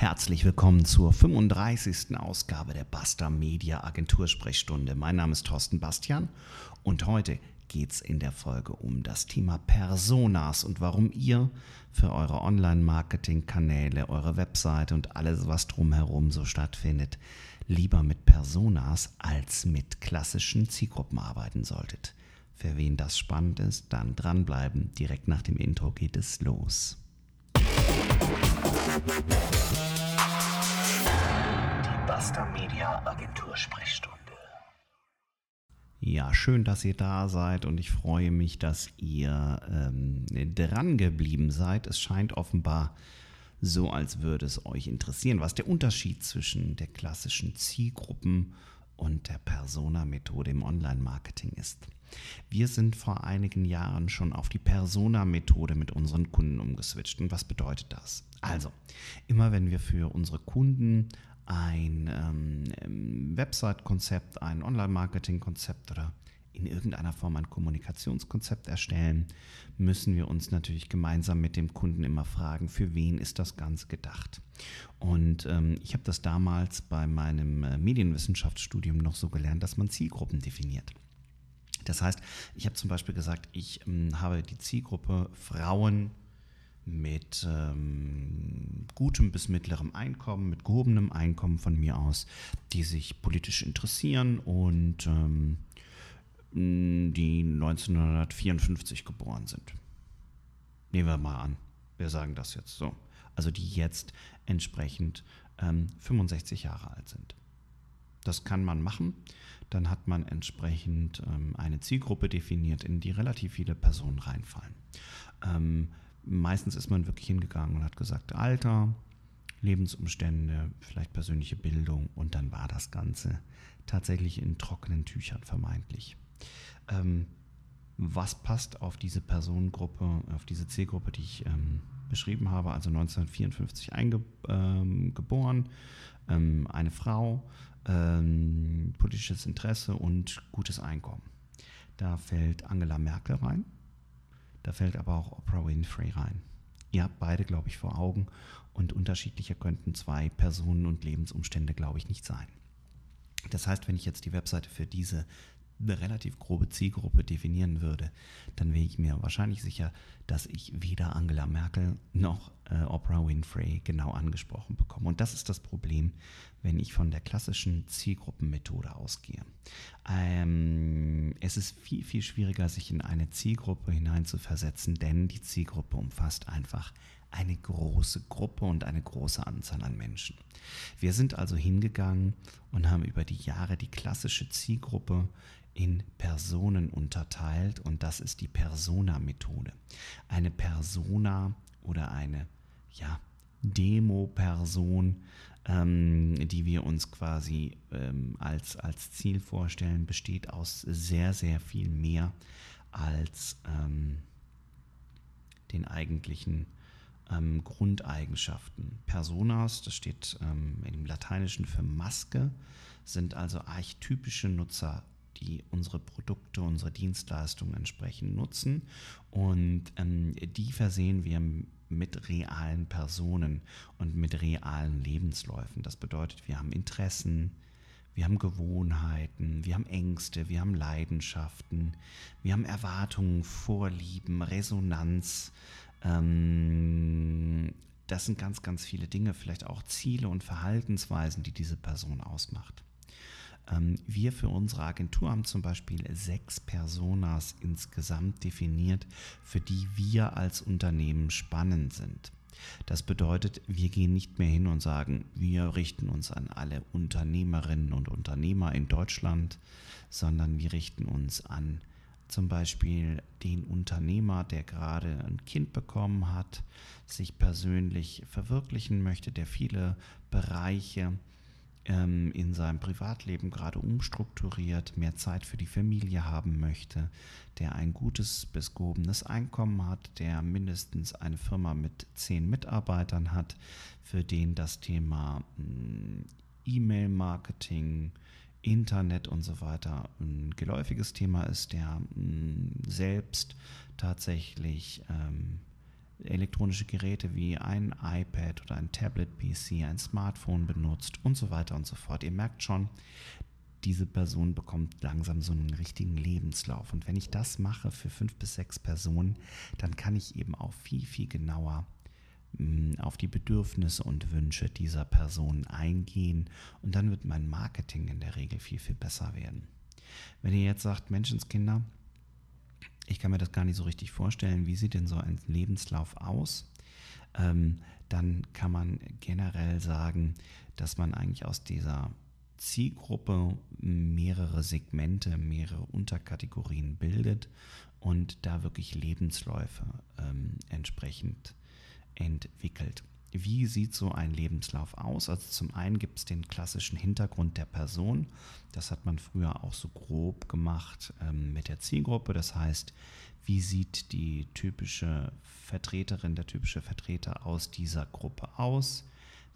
Herzlich willkommen zur 35. Ausgabe der Basta Media Agentur Sprechstunde. Mein Name ist Thorsten Bastian und heute geht es in der Folge um das Thema Personas und warum ihr für eure Online-Marketing-Kanäle, eure Webseite und alles, was drumherum so stattfindet, lieber mit Personas als mit klassischen Zielgruppen arbeiten solltet. Für wen das spannend ist, dann dranbleiben. Direkt nach dem Intro geht es los. Agentur Sprechstunde. Ja, schön, dass ihr da seid und ich freue mich, dass ihr ähm, dran geblieben seid. Es scheint offenbar so, als würde es euch interessieren, was der Unterschied zwischen der klassischen Zielgruppen und der Persona-Methode im Online-Marketing ist. Wir sind vor einigen Jahren schon auf die Persona-Methode mit unseren Kunden umgeswitcht. Und was bedeutet das? Also, immer wenn wir für unsere Kunden ein ähm, Website-Konzept, ein Online-Marketing-Konzept oder in irgendeiner Form ein Kommunikationskonzept erstellen, müssen wir uns natürlich gemeinsam mit dem Kunden immer fragen, für wen ist das Ganze gedacht. Und ähm, ich habe das damals bei meinem äh, Medienwissenschaftsstudium noch so gelernt, dass man Zielgruppen definiert. Das heißt, ich habe zum Beispiel gesagt, ich ähm, habe die Zielgruppe Frauen mit ähm, gutem bis mittlerem Einkommen, mit gehobenem Einkommen von mir aus, die sich politisch interessieren und ähm, die 1954 geboren sind. Nehmen wir mal an, wir sagen das jetzt so. Also die jetzt entsprechend ähm, 65 Jahre alt sind. Das kann man machen. Dann hat man entsprechend ähm, eine Zielgruppe definiert, in die relativ viele Personen reinfallen. Ähm, meistens ist man wirklich hingegangen und hat gesagt, Alter, Lebensumstände, vielleicht persönliche Bildung und dann war das Ganze tatsächlich in trockenen Tüchern vermeintlich. Ähm, was passt auf diese Personengruppe, auf diese Zielgruppe, die ich ähm, beschrieben habe, also 1954 eingeboren, ähm, eine Frau, ähm, politisches Interesse und gutes Einkommen. Da fällt Angela Merkel rein, da fällt aber auch Oprah Winfrey rein. Ihr habt beide, glaube ich, vor Augen und unterschiedlicher könnten zwei Personen und Lebensumstände, glaube ich, nicht sein. Das heißt, wenn ich jetzt die Webseite für diese eine relativ grobe Zielgruppe definieren würde, dann wäre ich mir wahrscheinlich sicher, dass ich weder Angela Merkel noch äh, Oprah Winfrey genau angesprochen bekomme. Und das ist das Problem, wenn ich von der klassischen Zielgruppenmethode ausgehe. Ähm, es ist viel, viel schwieriger, sich in eine Zielgruppe hineinzuversetzen, denn die Zielgruppe umfasst einfach eine große Gruppe und eine große Anzahl an Menschen. Wir sind also hingegangen und haben über die Jahre die klassische Zielgruppe in Personen unterteilt und das ist die Persona-Methode. Eine Persona oder eine ja, Demo-Person, ähm, die wir uns quasi ähm, als, als Ziel vorstellen, besteht aus sehr, sehr viel mehr als ähm, den eigentlichen ähm, Grundeigenschaften. Personas, das steht ähm, im Lateinischen für Maske, sind also archetypische Nutzer die unsere Produkte, unsere Dienstleistungen entsprechend nutzen. Und ähm, die versehen wir mit realen Personen und mit realen Lebensläufen. Das bedeutet, wir haben Interessen, wir haben Gewohnheiten, wir haben Ängste, wir haben Leidenschaften, wir haben Erwartungen, Vorlieben, Resonanz. Ähm, das sind ganz, ganz viele Dinge, vielleicht auch Ziele und Verhaltensweisen, die diese Person ausmacht. Ähm, wir für unsere Agentur haben zum Beispiel sechs Personas insgesamt definiert, für die wir als Unternehmen spannend sind. Das bedeutet, wir gehen nicht mehr hin und sagen, wir richten uns an alle Unternehmerinnen und Unternehmer in Deutschland, sondern wir richten uns an zum Beispiel den Unternehmer, der gerade ein Kind bekommen hat, sich persönlich verwirklichen möchte, der viele Bereiche ähm, in seinem Privatleben gerade umstrukturiert, mehr Zeit für die Familie haben möchte, der ein gutes bis gehobenes Einkommen hat, der mindestens eine Firma mit zehn Mitarbeitern hat, für den das Thema mm, E-Mail-Marketing, Internet und so weiter ein geläufiges Thema ist, der mm, selbst tatsächlich ähm, elektronische Geräte wie ein iPad oder ein Tablet-PC, ein Smartphone benutzt und so weiter und so fort. Ihr merkt schon, diese Person bekommt langsam so einen richtigen Lebenslauf. Und wenn ich das mache für fünf bis sechs Personen, dann kann ich eben auch viel, viel genauer auf die Bedürfnisse und Wünsche dieser Person eingehen und dann wird mein Marketing in der Regel viel, viel besser werden. Wenn ihr jetzt sagt, Menschenskinder, ich kann mir das gar nicht so richtig vorstellen, wie sieht denn so ein Lebenslauf aus, ähm, dann kann man generell sagen, dass man eigentlich aus dieser Zielgruppe mehrere Segmente, mehrere Unterkategorien bildet und da wirklich Lebensläufe ähm, entsprechend entwickelt. Wie sieht so ein Lebenslauf aus? Also zum einen gibt es den klassischen Hintergrund der Person. Das hat man früher auch so grob gemacht ähm, mit der Zielgruppe. Das heißt, wie sieht die typische Vertreterin, der typische Vertreter aus dieser Gruppe aus?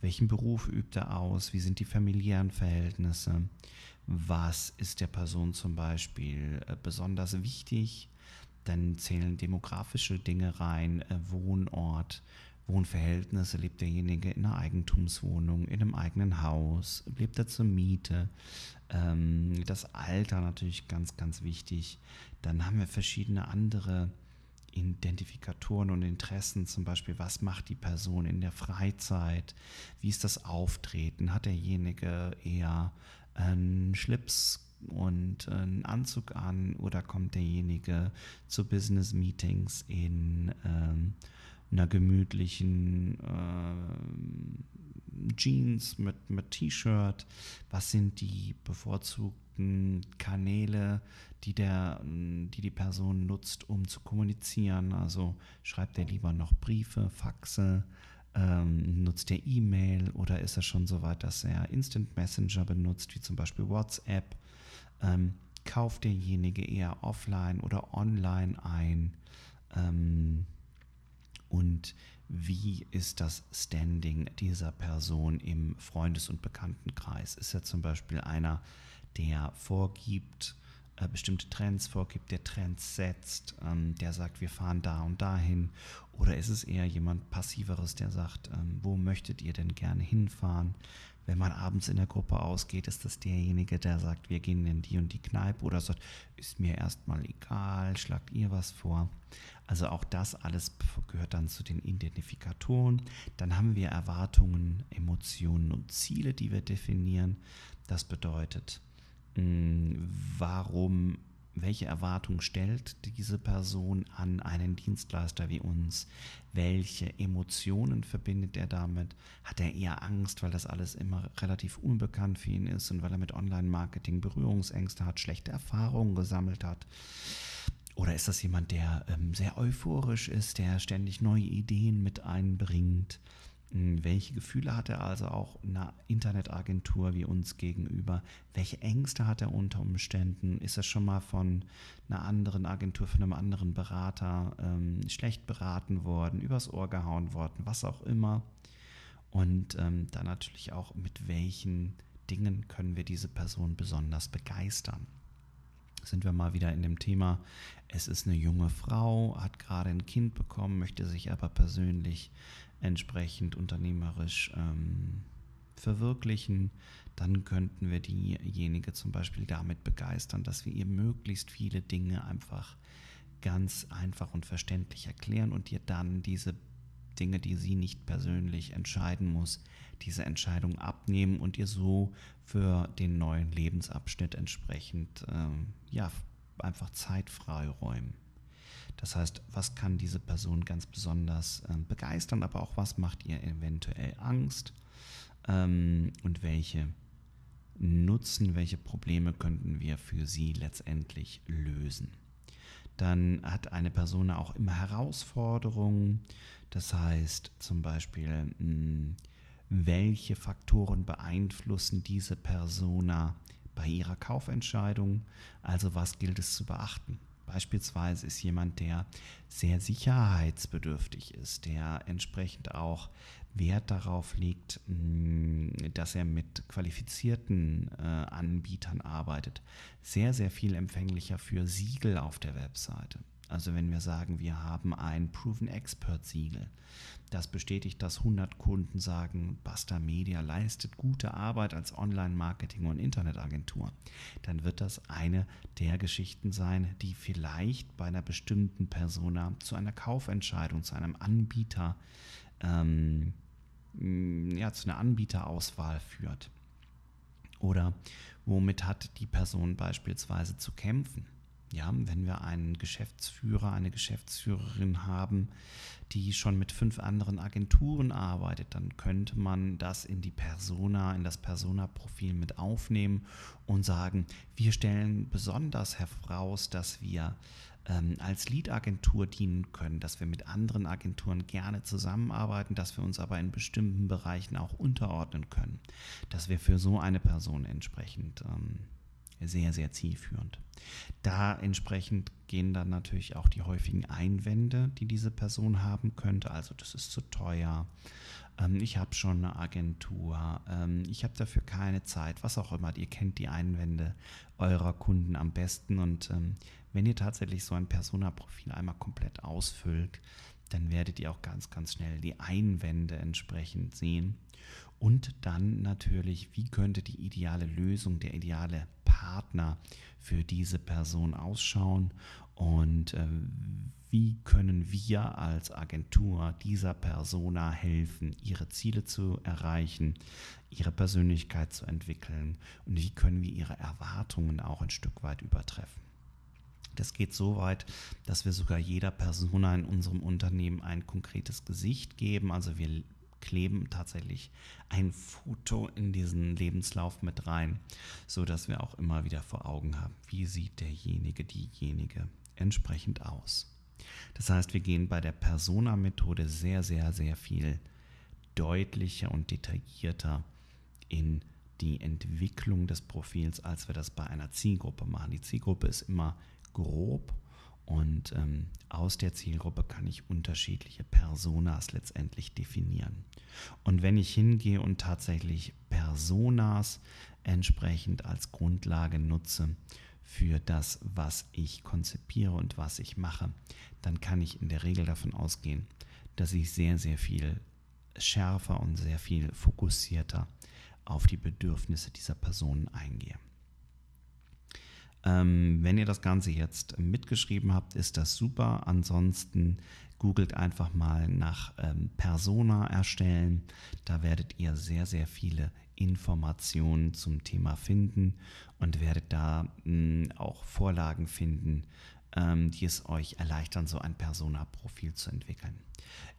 Welchen Beruf übt er aus? Wie sind die familiären Verhältnisse? Was ist der Person zum Beispiel äh, besonders wichtig? Dann zählen demografische Dinge rein, äh, Wohnort, Wohnverhältnisse. Lebt derjenige in einer Eigentumswohnung, in einem eigenen Haus? Lebt er zur Miete? Ähm, das Alter natürlich ganz, ganz wichtig. Dann haben wir verschiedene andere Identifikatoren und Interessen, zum Beispiel, was macht die Person in der Freizeit, wie ist das Auftreten, hat derjenige eher einen Schlips und einen Anzug an oder kommt derjenige zu Business Meetings in ähm, einer gemütlichen äh, Jeans mit, mit T-Shirt, was sind die bevorzugten Kanäle, die, der, die die Person nutzt, um zu kommunizieren. Also schreibt er lieber noch Briefe, Faxe, ähm, nutzt er E-Mail oder ist er schon so weit, dass er Instant Messenger benutzt, wie zum Beispiel WhatsApp? Ähm, kauft derjenige eher offline oder online ein? Ähm, und wie ist das Standing dieser Person im Freundes- und Bekanntenkreis? Ist er zum Beispiel einer, der vorgibt, äh, bestimmte Trends vorgibt, der Trends setzt, ähm, der sagt, wir fahren da und dahin? Oder ist es eher jemand Passiveres, der sagt, ähm, wo möchtet ihr denn gerne hinfahren? Wenn man abends in der Gruppe ausgeht, ist das derjenige, der sagt, wir gehen in die und die Kneipe oder sagt, ist mir erstmal egal, schlagt ihr was vor. Also auch das alles gehört dann zu den Identifikatoren. Dann haben wir Erwartungen, Emotionen und Ziele, die wir definieren. Das bedeutet, warum, welche Erwartung stellt diese Person an einen Dienstleister wie uns? Welche Emotionen verbindet er damit? Hat er eher Angst, weil das alles immer relativ unbekannt für ihn ist und weil er mit Online-Marketing Berührungsängste hat, schlechte Erfahrungen gesammelt hat? Oder ist das jemand, der ähm, sehr euphorisch ist, der ständig neue Ideen mit einbringt? Hm, welche Gefühle hat er also auch einer Internetagentur wie uns gegenüber? Welche Ängste hat er unter Umständen? Ist er schon mal von einer anderen Agentur, von einem anderen Berater ähm, schlecht beraten worden, übers Ohr gehauen worden, was auch immer? Und ähm, dann natürlich auch, mit welchen Dingen können wir diese Person besonders begeistern? Sind wir mal wieder in dem Thema, es ist eine junge Frau, hat gerade ein Kind bekommen, möchte sich aber persönlich entsprechend unternehmerisch ähm, verwirklichen, dann könnten wir diejenige zum Beispiel damit begeistern, dass wir ihr möglichst viele Dinge einfach ganz einfach und verständlich erklären und ihr dann diese Dinge, die sie nicht persönlich entscheiden muss, diese Entscheidung abnehmen und ihr so für den neuen Lebensabschnitt entsprechend ähm, ja, einfach Zeit freiräumen. Das heißt, was kann diese Person ganz besonders äh, begeistern, aber auch was macht ihr eventuell Angst ähm, und welche Nutzen, welche Probleme könnten wir für sie letztendlich lösen. Dann hat eine Person auch immer Herausforderungen. Das heißt zum Beispiel, mh, hm, welche Faktoren beeinflussen diese Persona bei ihrer Kaufentscheidung? Also was gilt es zu beachten? Beispielsweise ist jemand, der sehr sicherheitsbedürftig ist, der entsprechend auch Wert darauf legt, mm, dass er mit qualifizierten äh, Anbietern arbeitet, sehr, sehr viel empfänglicher für Siegel auf der Webseite. Also wenn wir sagen, wir haben ein Proven Expert Siegel, das bestätigt, dass 100 Kunden sagen, Basta Media leistet gute Arbeit als Online-Marketing- und Internetagentur, dann wird das eine der Geschichten sein, die vielleicht bei einer bestimmten Persona zu einer Kaufentscheidung, zu einem Anbieter, ähm, ja, zu einer Anbieterauswahl führt. Oder womit hat die Person beispielsweise zu kämpfen? Ja, wenn wir einen Geschäftsführer, eine Geschäftsführerin haben, die schon mit fünf anderen Agenturen arbeitet, dann könnte man das in die Persona, in das Persona-Profil mit aufnehmen und sagen, wir stellen besonders heraus, dass wir ähm, als Lead-Agentur dienen können, dass wir mit anderen Agenturen gerne zusammenarbeiten, dass wir uns aber in bestimmten Bereichen auch unterordnen können, dass wir für so eine Person entsprechend ähm, sehr, sehr zielführend. Da entsprechend gehen dann natürlich auch die häufigen Einwände, die diese Person haben könnte. Also das ist zu teuer, ähm, ich habe schon eine Agentur, ähm, ich habe dafür keine Zeit, was auch immer. Ihr kennt die Einwände eurer Kunden am besten und ähm, wenn ihr tatsächlich so ein Persona-Profil einmal komplett ausfüllt, dann werdet ihr auch ganz, ganz schnell die Einwände entsprechend sehen. Und dann natürlich, wie könnte die ideale Lösung, der ideale Partner für diese Person ausschauen und äh, wie können wir als Agentur dieser Persona helfen, ihre Ziele zu erreichen, ihre Persönlichkeit zu entwickeln und wie können wir ihre Erwartungen auch ein Stück weit übertreffen. Das geht so weit, dass wir sogar jeder Persona in unserem Unternehmen ein konkretes Gesicht geben. Also wir kleben tatsächlich ein Foto in diesen Lebenslauf mit rein, so dass wir auch immer wieder vor Augen haben, wie sieht derjenige, diejenige entsprechend aus. Das heißt, wir gehen bei der Persona-Methode sehr, sehr, sehr viel deutlicher und detaillierter in die Entwicklung des Profils, als wir das bei einer Zielgruppe machen. Die Zielgruppe ist immer grob und ähm, aus der Zielgruppe kann ich unterschiedliche Personas letztendlich definieren. Und wenn ich hingehe und tatsächlich Personas entsprechend als Grundlage nutze für das, was ich konzipiere und was ich mache, dann kann ich in der Regel davon ausgehen, dass ich sehr, sehr viel schärfer und sehr viel fokussierter auf die Bedürfnisse dieser Personen eingehe. Ähm, wenn ihr das Ganze jetzt mitgeschrieben habt, ist das super. Ansonsten googelt einfach mal nach ähm, Persona erstellen. Da werdet ihr sehr, sehr viele Informationen zum Thema finden und werdet da mh, auch Vorlagen finden, die es euch erleichtern, so ein Persona-Profil zu entwickeln.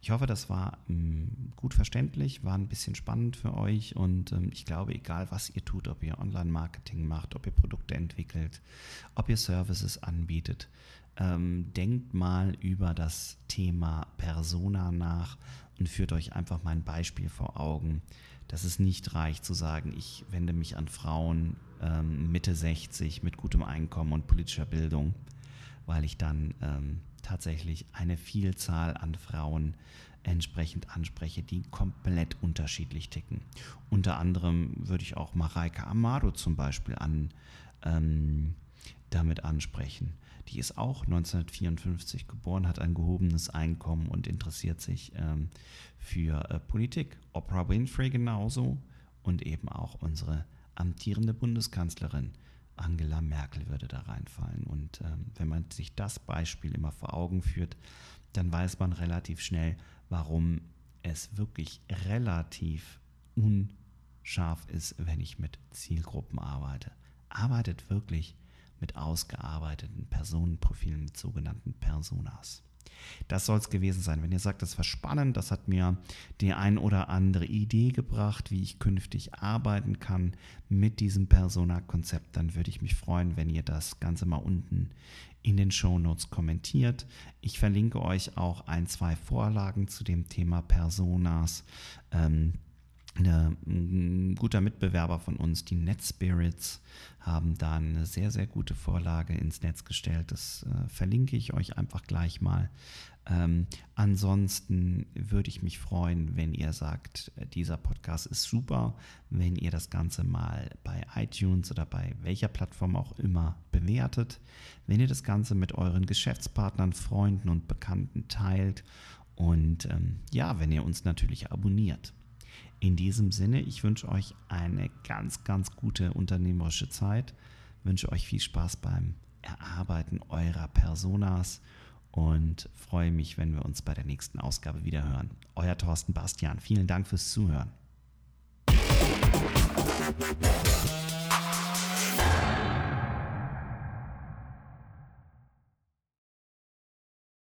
Ich hoffe, das war ähm, gut verständlich, war ein bisschen spannend für euch und ähm, ich glaube, egal was ihr tut, ob ihr Online-Marketing macht, ob ihr Produkte entwickelt, ob ihr Services anbietet, ähm, denkt mal über das Thema Persona nach und führt euch einfach mal ein Beispiel vor Augen, dass es nicht reicht zu sagen, ich wende mich an Frauen ähm, Mitte 60 mit gutem Einkommen und politischer Bildung, weil ich dann ähm, tatsächlich eine Vielzahl an Frauen entsprechend anspreche, die komplett unterschiedlich ticken. Unter anderem würde ich auch Mareike Amado zum Beispiel an, ähm, damit ansprechen. Die ist auch 1954 geboren, hat ein gehobenes Einkommen und interessiert sich ähm, für äh, Politik. Oprah Winfrey genauso und eben auch unsere amtierende Bundeskanzlerin Angela Merkel würde da reinfallen. Und ähm, wenn man sich das Beispiel immer vor Augen führt, dann weiß man relativ schnell, warum es wirklich relativ unscharf ist, wenn ich mit Zielgruppen arbeite. Arbeitet wirklich mit ausgearbeiteten Personenprofilen, mit sogenannten Personas. Das soll es gewesen sein. Wenn ihr sagt, das war spannend, das hat mir die ein oder andere Idee gebracht, wie ich künftig arbeiten kann mit diesem Persona-Konzept, dann würde ich mich freuen, wenn ihr das Ganze mal unten in den Show Notes kommentiert. Ich verlinke euch auch ein, zwei Vorlagen zu dem Thema Personas. Ähm, ein guter Mitbewerber von uns, die NetSpirits, haben da eine sehr, sehr gute Vorlage ins Netz gestellt. Das äh, verlinke ich euch einfach gleich mal. Ähm, ansonsten würde ich mich freuen, wenn ihr sagt, dieser Podcast ist super, wenn ihr das Ganze mal bei iTunes oder bei welcher Plattform auch immer bewertet, wenn ihr das Ganze mit euren Geschäftspartnern, Freunden und Bekannten teilt und ähm, ja, wenn ihr uns natürlich abonniert. In diesem Sinne, ich wünsche euch eine ganz, ganz gute unternehmerische Zeit, wünsche euch viel Spaß beim Erarbeiten eurer Personas und freue mich, wenn wir uns bei der nächsten Ausgabe wieder hören. Euer Thorsten Bastian, vielen Dank fürs Zuhören.